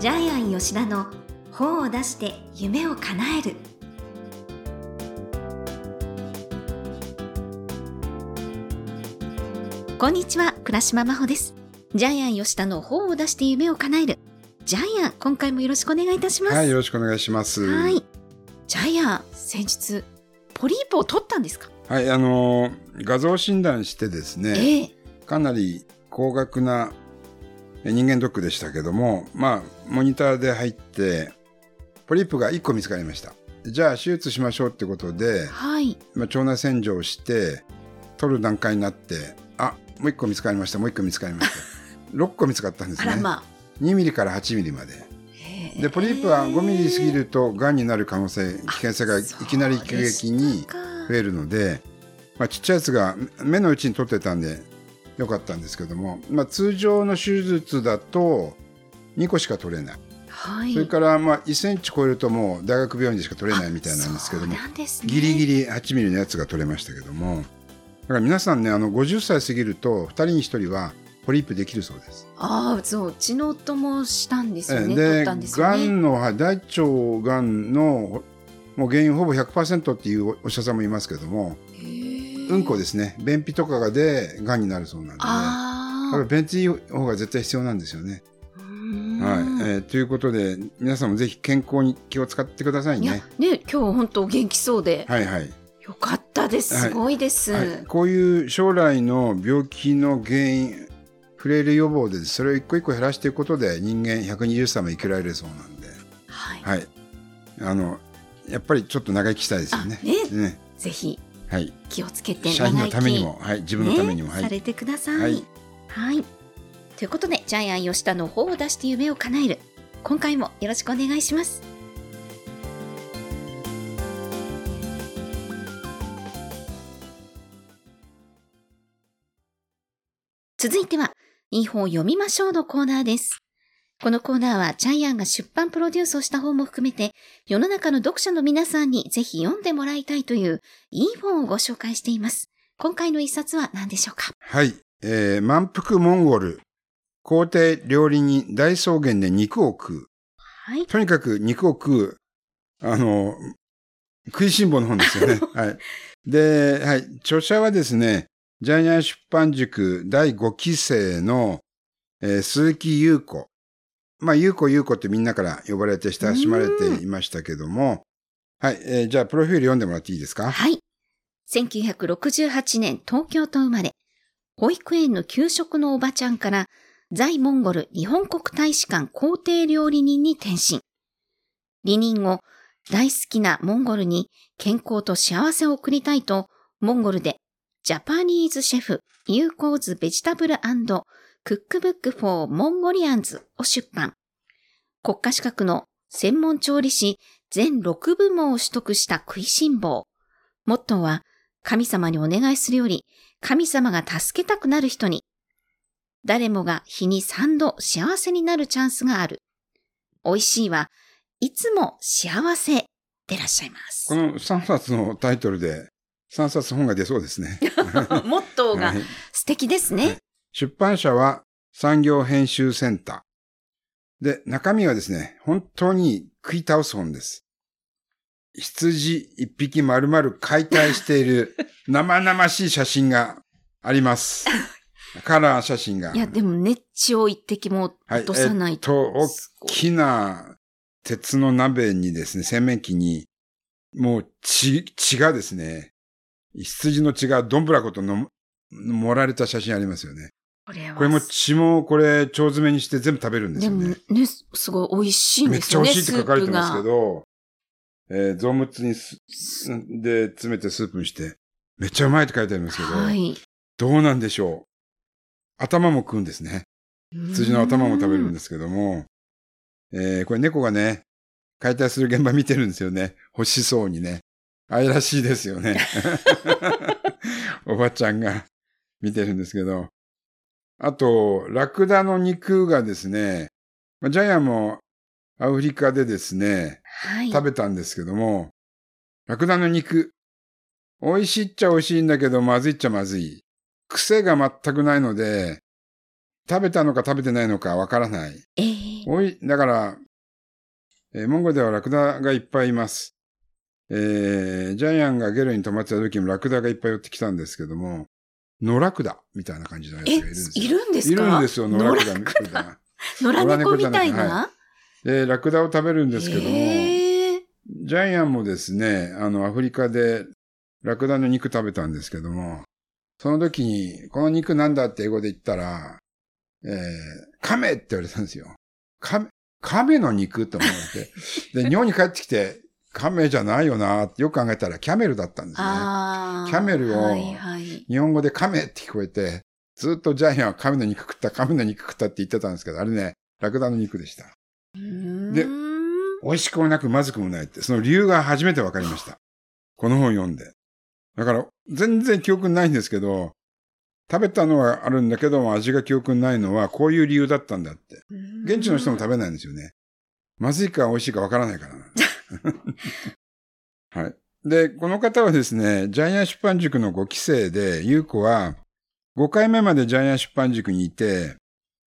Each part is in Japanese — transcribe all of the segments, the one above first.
ジャイアン吉田の本を出して夢を叶える。こんにちは倉島真帆です。ジャイアン吉田の本を出して夢を叶える。ジャイアン今回もよろしくお願いいたします。はい、よろしくお願いします。はい。ジャイアン先日ポリープを取ったんですか？はい、あのー画像診断してですね、ええ。かなり高額なえ人間ドックでしたけども、まあ、モニターで入って、ポリープが1個見つかりました。じゃあ、手術しましょうってことで、はいまあ、腸内洗浄をして、取る段階になって、あ、もう1個見つかりました、もう1個見つかりました。6個見つかったんですね。まあ2ミリから8ミリまで。で、ポリープは5ミリ過ぎると、癌になる可能性、危険性がいきなり急激に増えるので、まあ、ちっちゃいやつが目のうちに取ってたんでよかったんですけども、まあ、通常の手術だと2個しか取れない、はい。それからまあ1センチ超えるともう大学病院でしか取れないみたいなんですけどもね。ギリギリ8ミリのやつが取れましたけどもだから皆さんねあの50歳過ぎると2人に1人はポリープできるそうです。ああそううちの夫もしたんですよね。取でったんですよね。のはい大腸がんのもう原因ほぼ100%っていうお医者さんもいますけどもうんこですね。便秘とかでがんになるそうなんでね。だから便秘法が絶対必要なんですよね。はい、えーということで皆さんもぜひ健康に気を使ってくださいいやね。ね今日本当元気そうで、はいはい、よかったです。はい。すごいです、はい。こういう将来の病気の原因フレイル予防でそれを一個一個減らしていくことで人間120歳も生きられるそうなんで、はい。はい、あのやっぱりちょっと長生きしたいですよね。あね。ね。ぜひ。はい、気をつけて社員のために長も、はい、自分のためにも、ね、はい、されてください。ははいい、ということでジャイアン吉田の方を出して夢を叶える今回もよろしくお願いします。続いては、いい本を読みましょうのコーナーです。このコーナーはジャイアンが出版プロデュースをした本も含めて、世の中の読者の皆さんにぜひ読んでもらいたいといういい本をご紹介しています。今回の一冊は何でしょうか？はい、えー満腹モンゴル皇帝料理人大草原で肉を食うはい。とにかく肉を食う、あの、食いしん坊の本ですよね。はい。で、はい。著者はですね、ジャイアン出版塾第5期生の、えー鈴木優子。まあ、優子優子ってみんなから呼ばれて親しまれていましたけども、はい。えーじゃあ、プロフィール読んでもらっていいですか？はい。1968年東京と生まれ、保育園の給食のおばちゃんから在モンゴル日本国大使館皇帝料理人に転身。離任後、大好きなモンゴルに健康と幸せを送りたいと、モンゴルで Japanese Chef Yuko's Vegetable Cookbook for Mongolians を出版。国家資格の専門調理師全6部門を取得した食いしん坊。モットーは、神様にお願いするより、神様が助けたくなる人に、誰もが日に3度幸せになるチャンスがある。美味しいは、いつも幸せでらっしゃいますこ。の3冊のタイトルで3冊本が出そうですね。モットーがはい素敵ですねはい。出版社は産業編集センター。で、中身はですね、本当に食い倒す本です。羊一匹丸々解体している 生々しい写真があります。カラー写真が。いや、でも、熱血を一滴も落とさないえっと、大きな鉄の鍋にですね、洗面器に、もう血、血がですね、羊の血がどんぶらことの盛られた写真ありますよね。これはこれも血もこれ、腸詰めにして全部食べるんですでもよね。ね、すごい美味しいんめっちゃですよね。美味しいって書かれてますけど、えー、臓物にす、で、詰めてスープにして、めっちゃうまいって書いてありますけど、はい。どうなんでしょう。頭も食うんですね。羊の頭も食べるんでですけども、えー、これ猫がね、解体する現場見てるんですよね。欲しそうにね。愛らしいですよね。おばちゃんが見てるんですけど。あと、ラクダの肉がですね、まあジャイアンもアフリカでですね、はい。食べたんですけども、ラクダの肉、美味しいっちゃ美味しいんだけど、まずいっちゃまずい。癖が全くないので、食べたのか食べてないのかわからない。えーおい、だから、えーモンゴルではラクダがいっぱいいます。えージャイアンがゲルに泊まってた時もラクダがいっぱい寄ってきたんですけども、野ラクダみたいな感じのやつがえ、いるんですよ。いるんですか？いるんですよ、野ラクダ野みたいな？野良猫みたい野良猫じゃなで、ラクダを食べるんですけども、ジャイアンもですね、あの、アフリカでラクダの肉食べたんですけども、その時に、この肉なんだって英語で言ったら、えー、亀って言われたんですよ。亀、亀の肉と思って。で、日本に帰ってきて、亀じゃないよなってよく考えたらキャメルだったんですね。キャメルをはいはい。日本語で亀って聞こえて、ずっとジャイアンは亀の肉食った、亀の肉食ったって言ってたんですけど、あれね、ラクダの肉でした。で美味しくもなくまずくもないって、その理由が初めて分かりました。この本読んで。だから、全然記憶にないんですけど、食べたのはあるんだけども、味が記憶にないのは、こういう理由だったんだって。現地の人も食べないんですよね。まずいか美味しいか分からないからな。はい。で、この方はですね、ジャイアン出版塾の5期生で、ゆう子は5回目までジャイアン出版塾にいて、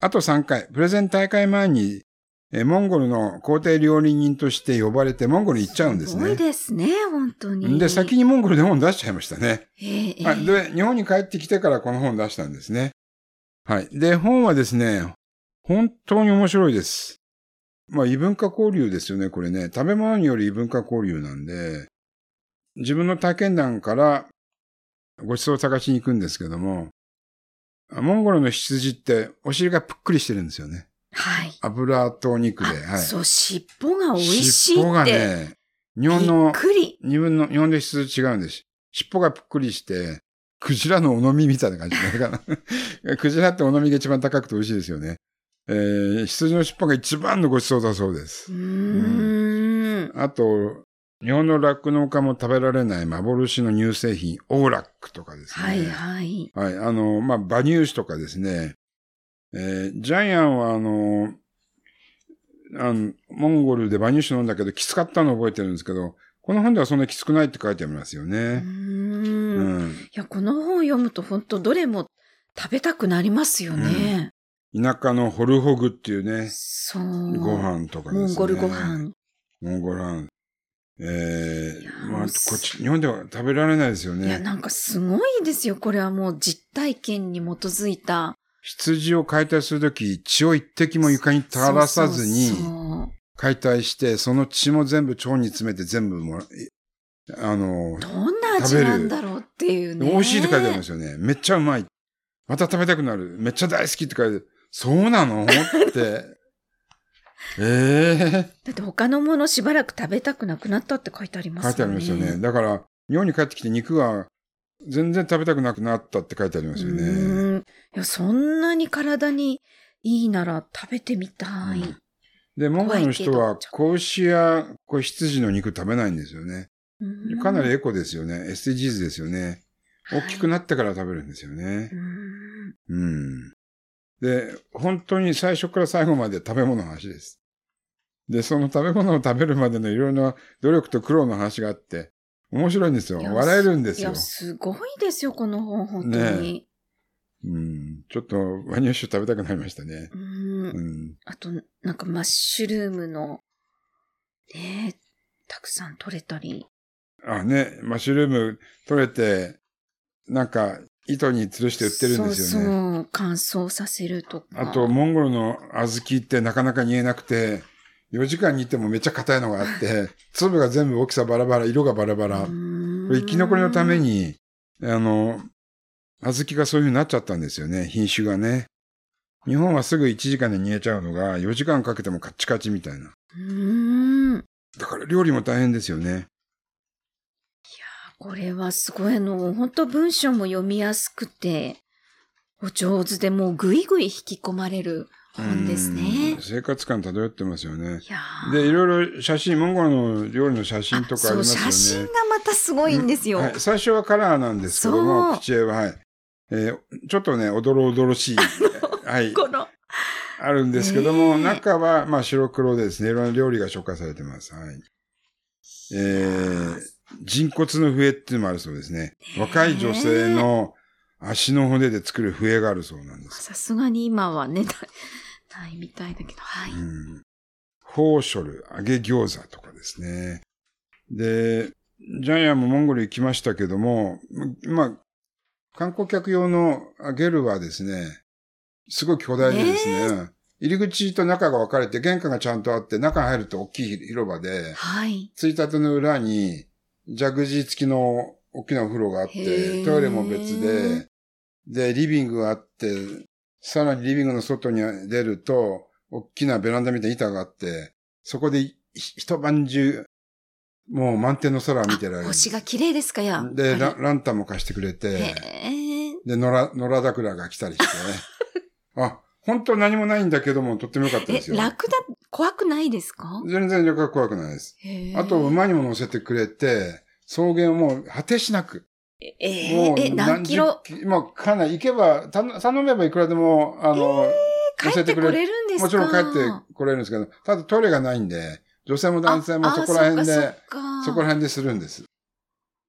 あと3回、プレゼン大会前に、えモンゴルの皇帝料理人として呼ばれて、モンゴルに行っちゃうんですすごいね。ですね、本当に。で、先にモンゴルで本出しちゃいましたね。えー。で、日本に帰ってきてからこの本出したんですね。はい。で、本はですね、本当に面白いです。まあ、異文化交流ですよね、これね。食べ物による異文化交流なんで、自分の体験談からご馳走を探しに行くんですけども、モンゴルの羊ってお尻がぷっくりしてるんですよね。はい。油と肉で。あはい。そう、尻尾が美味しいって。尻尾がね、日本の。日本の、日本で羊違うんです。尻尾がぷっくりして、クジラのお飲みみたいな感じだから。クジラってお飲みが一番高くて美味しいですよね。えー、羊の尻尾が一番のご馳走だそうですう。ーん。あと、日本の酪農家も食べられない幻の乳製品、オーラックとかですね。はいはい。はい。あの、まあ、馬乳酒とかですね。えージャイアンはあの、あの、モンゴルで馬乳酒飲んだけど、きつかったの覚えてるんですけど、この本ではそんなきつくないって書いてありますよ。ね。うんん。いや、この本読むと本当どれも食べたくなりますよね。田舎のホルホグっていうね、そう。ご飯とかですね。モンゴルご飯。モンゴルご飯。えー、まあ、こっち、日本では食べられないですよいや、ね。なんかすごいですよ。これはもう実体験に基づいた。羊を解体するとき、血を一滴も床に垂らさずに解体して、その血も全部腸に詰めて全部もあの、どんな味なんだろうっていうね。美味しいって書いてありますよね。めっちゃうまい。また食べたくなる。めっちゃ大好きって書いてある。そうなの？って。ええだって他のものしばらく食べたくなくなったって書いてありますよね。書いてありますよね。だから、日本に帰ってきて肉が全然食べたくなくなったって書いてありますようね。ーんいや、そんなに体にいいなら食べてみたい。うんで、モンゴルの人は子牛や子羊の肉食べないんですよね。うんかなりエコですよね。SDGs ですよね。大きくなってから食べるんですよねう。んうん。で、本当に最初から最後まで食べ物の話です。で、その食べ物を食べるまでのいろいろな努力と苦労の話があって、面白いんですよ。笑えるんですよいや、。すごいですよ、この本、本当に。うん。ちょっとワニュッシュ食べたくなりましたね。うんうん。あと、なんかマッシュルームの、ねえたくさん取れたり。あ、ね、マッシュルーム取れて、なんか糸に吊るして売ってるんですよね。そうそう、乾燥させるとか。あと、モンゴルの小豆ってなかなか煮えなくて、4時間煮てもめっちゃ硬いのがあって、粒が全部大きさバラバラ、色がバラバラ。これ生き残りのため。に、あの、小豆がそういう風になっちゃったんですよね、品種がね。日本はすぐ1時間で煮えちゃうのが、4時間かけてもカッチカチみたいな。うーん。だから料理も大変ですよね。これはすごいあの、本当文章も読みやすくて、お上手でもうぐいぐい引き込まれる本ですねうん。生活感漂ってますよね。で、いろいろ写真、モンゴルの料理の写真とかありますよね。写真がまたすごいんですよ。はい、最初はカラーなんですけども、口絵は、はい。えーちょっとね、おどろおどろしい、はい、この、あるんですけども、中は、まあ、白黒でですね、いろんな料理が紹介されてます。はい。えー、人骨の笛っていうのもあるそうですね。え若い女性の足の骨で作る笛があるそうなんです。さすがに今はね、だないみたいだけど、はい。うん。ホーショル、揚げ餃子とかですね。で、ジャイアンもモンゴル行きましたけども、まあ、観光客用のゲルはですね、すごい巨大でですね、入り口と中が分かれて玄関がちゃんとあって、中に入ると大きい広場で、はい。ついたての裏に、ジャグジー付きの大きなお風呂があっへて、ートイレも別で、で、リビングがあって、さらにリビングの外に出ると、大きなベランダみたいな板があって、そこでい一晩中、もう満天の空を見てられる。星が綺麗ですかや。で、はラランタンも貸してくれいて。で、野良、野良桜が来たりしてね。あ、本当何もないんだけども、とってもよかったえで、すよ。楽だ、怖くないですか？全然旅客怖くないです。あと、馬にも乗せてくれて、草原をもう果てしなく。えもうー、え、何キロ？十もうかなり行けば、た頼めばいくらでも、あの、帰ってこれるんですか？もちろん帰ってこれるんですけど、ただトイレがないんで、女性も男性もあそこら辺で、あそそこら辺でするんです。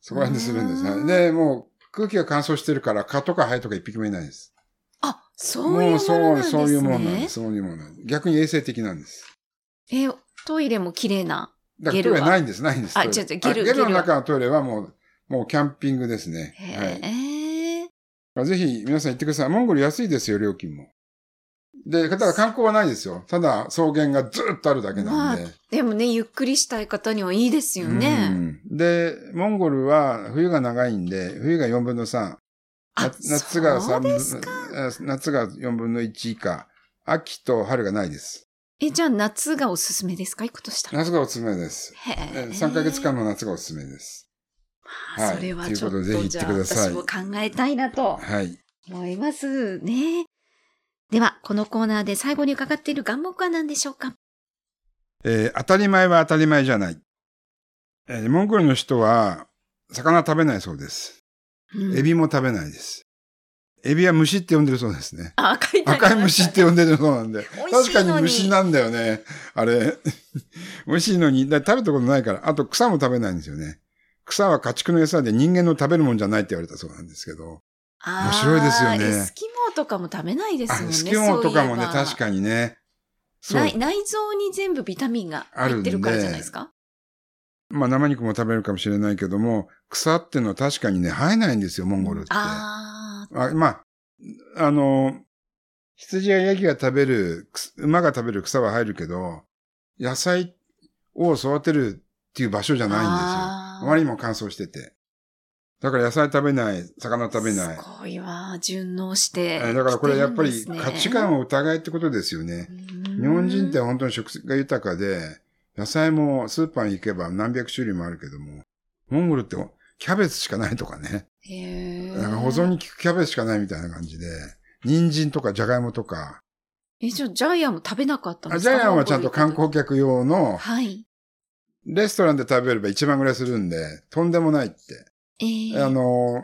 そこら辺でするんです。で、もう空気が乾燥してるから、蚊とかハエとか一匹もいないです。あ、そういうものそなんですね。そういうものなんです。そういうものなんです。逆に衛生的なんです。え、トイレも綺麗な。だからトイレないんです、ないんです。あ違う違うゲルあゲルの中のトイレはもう、もうキャンピングですね。へえ。はい。ぜひ皆さん行ってください。モンゴル安いですよ、料金も。で、ただ観光はないですよ。ただ草原がずっとあるだけなんで。でもね、ゆっくりしたい方にはいいですよね。うんで、モンゴルは冬が長いんで、冬が4分の3。あ夏夏がそう3分。夏が4分の1以下。秋と春がないです。え、じゃあ夏がおすすめですか？行くとしたら。夏がおすすめです。へえ。3ヶ月間の夏がおすすめです。まあはいそれはちょっということでぜひと、行ってくださいじゃあ私も考えたいなとはい。思いますね。では、このコーナーで最後に伺っている願目は何でしょうか？えー当たり前は当たり前じゃない。えーモンゴルの人は、魚食べないそうです。うんエビも食べないです。エビは虫って呼んでるそうですね。あ、書い赤い虫って呼んでるそうなんで。確かに虫なんだよね。あれ。美味しいのに、だ食べたことないから。あと草も食べないんですよね。草は家畜の餌で人間の食べるもんじゃないって言われたそうなんですけど。面白いですよねエスキモーとかも食べないですもんね。あスキモとかもね、確かにね。内内臓に全部ビタミンが入ってるからじゃないですか？まあ生肉も食べるかもしれないけども、草っていうのは確かにね、生えないんですよ、モンゴルって。ああ、あまあ、あの、羊やヤギが食べる、馬が食べる草は入るけど、野菜を育てるっていう場所じゃないんですよ。あまりにも乾燥してて。だから野菜食べない、魚食べない。すごいわ、順応して、えだからこれやっぱり価値観を疑いってことですよね。うん日本人って本当に食が豊かで、野菜もスーパーに行けば何百種類もあるけども、モンゴルってキャベツしかないとかね。へーなんか保存に効くキャベツしかないみたいな感じで、人参とかジャガイモとか、え、じゃあジャイアンも食べなかったんあですかジャイアンはちゃんと観光客。客用の、はい。レストランで食べれば1万ぐらいするんで、とんでもないって。えー、あの、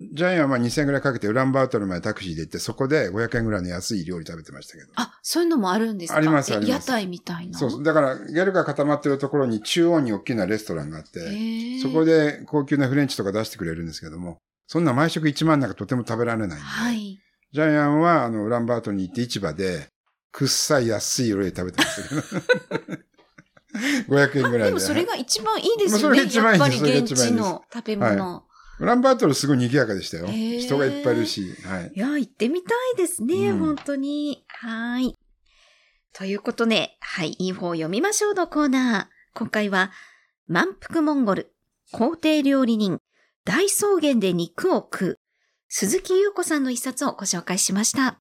ジャイアンは2000円ぐらいかけてウランバートルまでタクシーで行って、そこで500円ぐらいの安い料理食べてましたけど。あ、そういうのもあるんですか？ありますえあります屋台みたいな。そうそう。だから、ゲルが固まってるところに中央に大きなレストランがあって、そこで高級なフレンチとか出してくれるんですけども、そんな毎食1万なんかとても食べられないんで、はい。ジャイアンはあのウランバートルに行って市場で、くっさい安い料理食べてましたけど。500円ぐらいで。でもそれが一番いいですまあそよね。れが一番いいやっぱりですそれが一番いいです現地の食べ物。ウランバートルすごい賑やかでしたよ。人がいっぱいいるし。はい。いや、行ってみたいですね、うん本当に。はい。ということで、はい、いい方を読みましょうのコーナー。今回は、満腹モンゴル、皇帝料理人、大草原で肉を食う、鈴木優子さんの一冊をご紹介しました。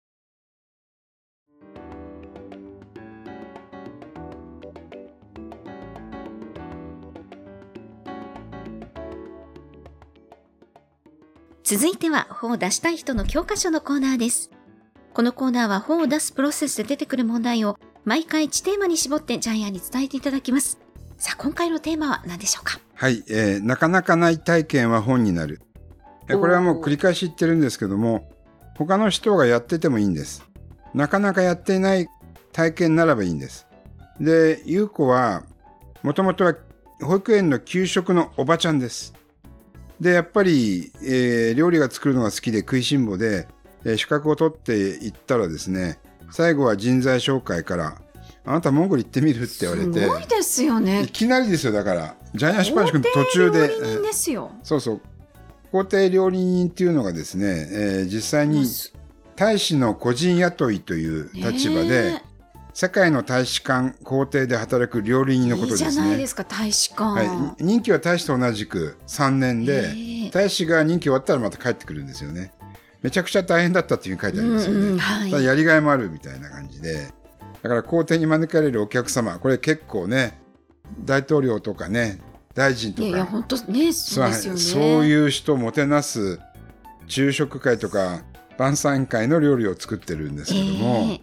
続いては本を出したい人の教科書のコーナーです。このコーナーは本を出すプロセスで出てくる問題を毎回1テーマに絞ってジャイアンに伝えていただきます。さあ、今回のテーマは何でしょうか？はい、えーなかなかない体験は本になる。えこれはもう繰り返し言ってるんですけども、他の人がやっててもいいんです。なかなかやっていない体験ならばいいんです。で、ゆうこは、もともとは保育園の給食のおばちゃんです。で、やっぱり、えー料理が作るのが好きで食いしん坊で、えー資格を取っていったらですね、最後は人材紹介から、あなたモンゴル行ってみるって言われてすごいですよねいきなりですよ、だから。ジャイアン出版塾の途中で、料理人ですよ。そうそう。皇帝料理人っていうのがですね、えー実際に大使の個人雇いという立場で、ね世界の大使館、皇帝で働く料理人のことですいいじゃないでね。すか大使館。はい、任期は大使と同じく3年で、大使が任期終わったらまた帰ってくるんですよね。めちゃくちゃ大変だったっていうふうに書いてありますよね。うんうんはいやりがいもあるみたいな感じで。だから皇帝に招かれるお客様、これ結構ね、大統領とかね、大臣とか、いやいや本当ねそうですよね。そういう人をもてなす昼食会とか晩餐会の料理を作ってるんですけども、ええ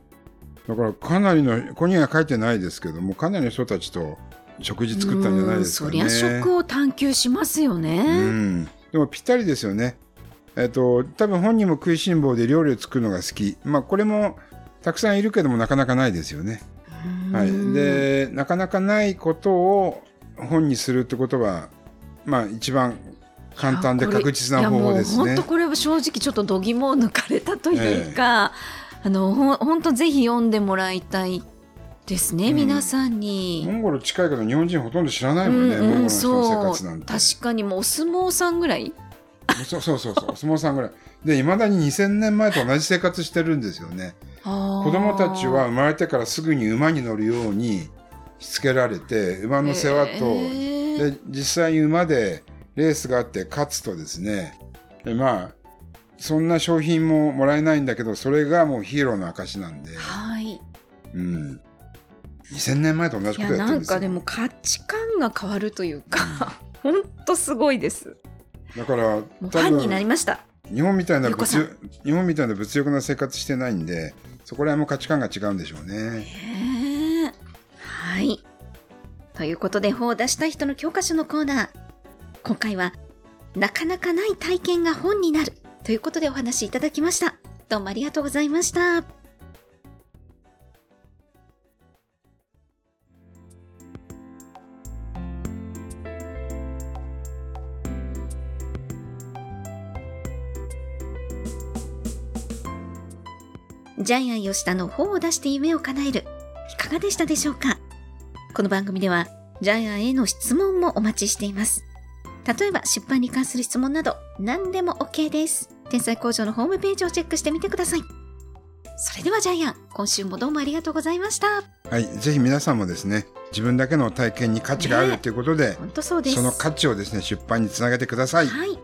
だからかなりのここには書いてないですけどもかなりの人たちと食事作ったんじゃないですかね。うんそりゃ食を探求しますよね。うん、でもぴったりですよね。えっと多分本人も食いしん坊で料理を作るのが好き。まあこれもたくさんいるけどもなかなかないですよね。はい、うんでなかなかないことを本にするってことはまあ一番簡単で確実な方法ですね本当。これは正直ちょっと度肝を抜かれたというか、あのほん本当ぜひ読んでもらいたいですね、うん皆さんに。モンゴル近いけど日本人ほとんど知らないもんね、モンゴルの人の生活なんて。確かにもうお相撲さんぐらいそうそうそうそう、お相撲さんぐらい。で、いまだに2000年前と同じ生活してるんですよね。子子供たちは生まれてからすぐに馬に乗るようにしつけられて、馬の世話と、で、実際に馬でレースがあって勝つとですね、でまあ、そんな商品ももらえないんだけど、それがもうヒーローの証なんで、はいうん。2000年前と同じいことやってるんですよ。やなんかでも価値観が変わるというか 本当すごいですだから、ファンになりました。日本みたいな物日本みたいな物欲な生活してないんでそこら辺も価値観が違うんでしょうね。はい。ということで本を出したい人の教科書のコーナー。今回はなかなかない体験が本になるということでお話しいただきました。どうもありがとうございましたジャイアン吉田の本を出して夢を叶える。いかがでしたでしょうか？この番組ではジャイアンへの質問もお待ちしています。例えば出版に関する質問など何でも OK です。天才工場のホームページをチェックしてみてください。それではジャイアン今週もどうもありがとうございました。はい、ぜひ皆さんもですね自分だけの体験に価値があるねということで、本当そうです。その価値をですね出版につなげてください。はい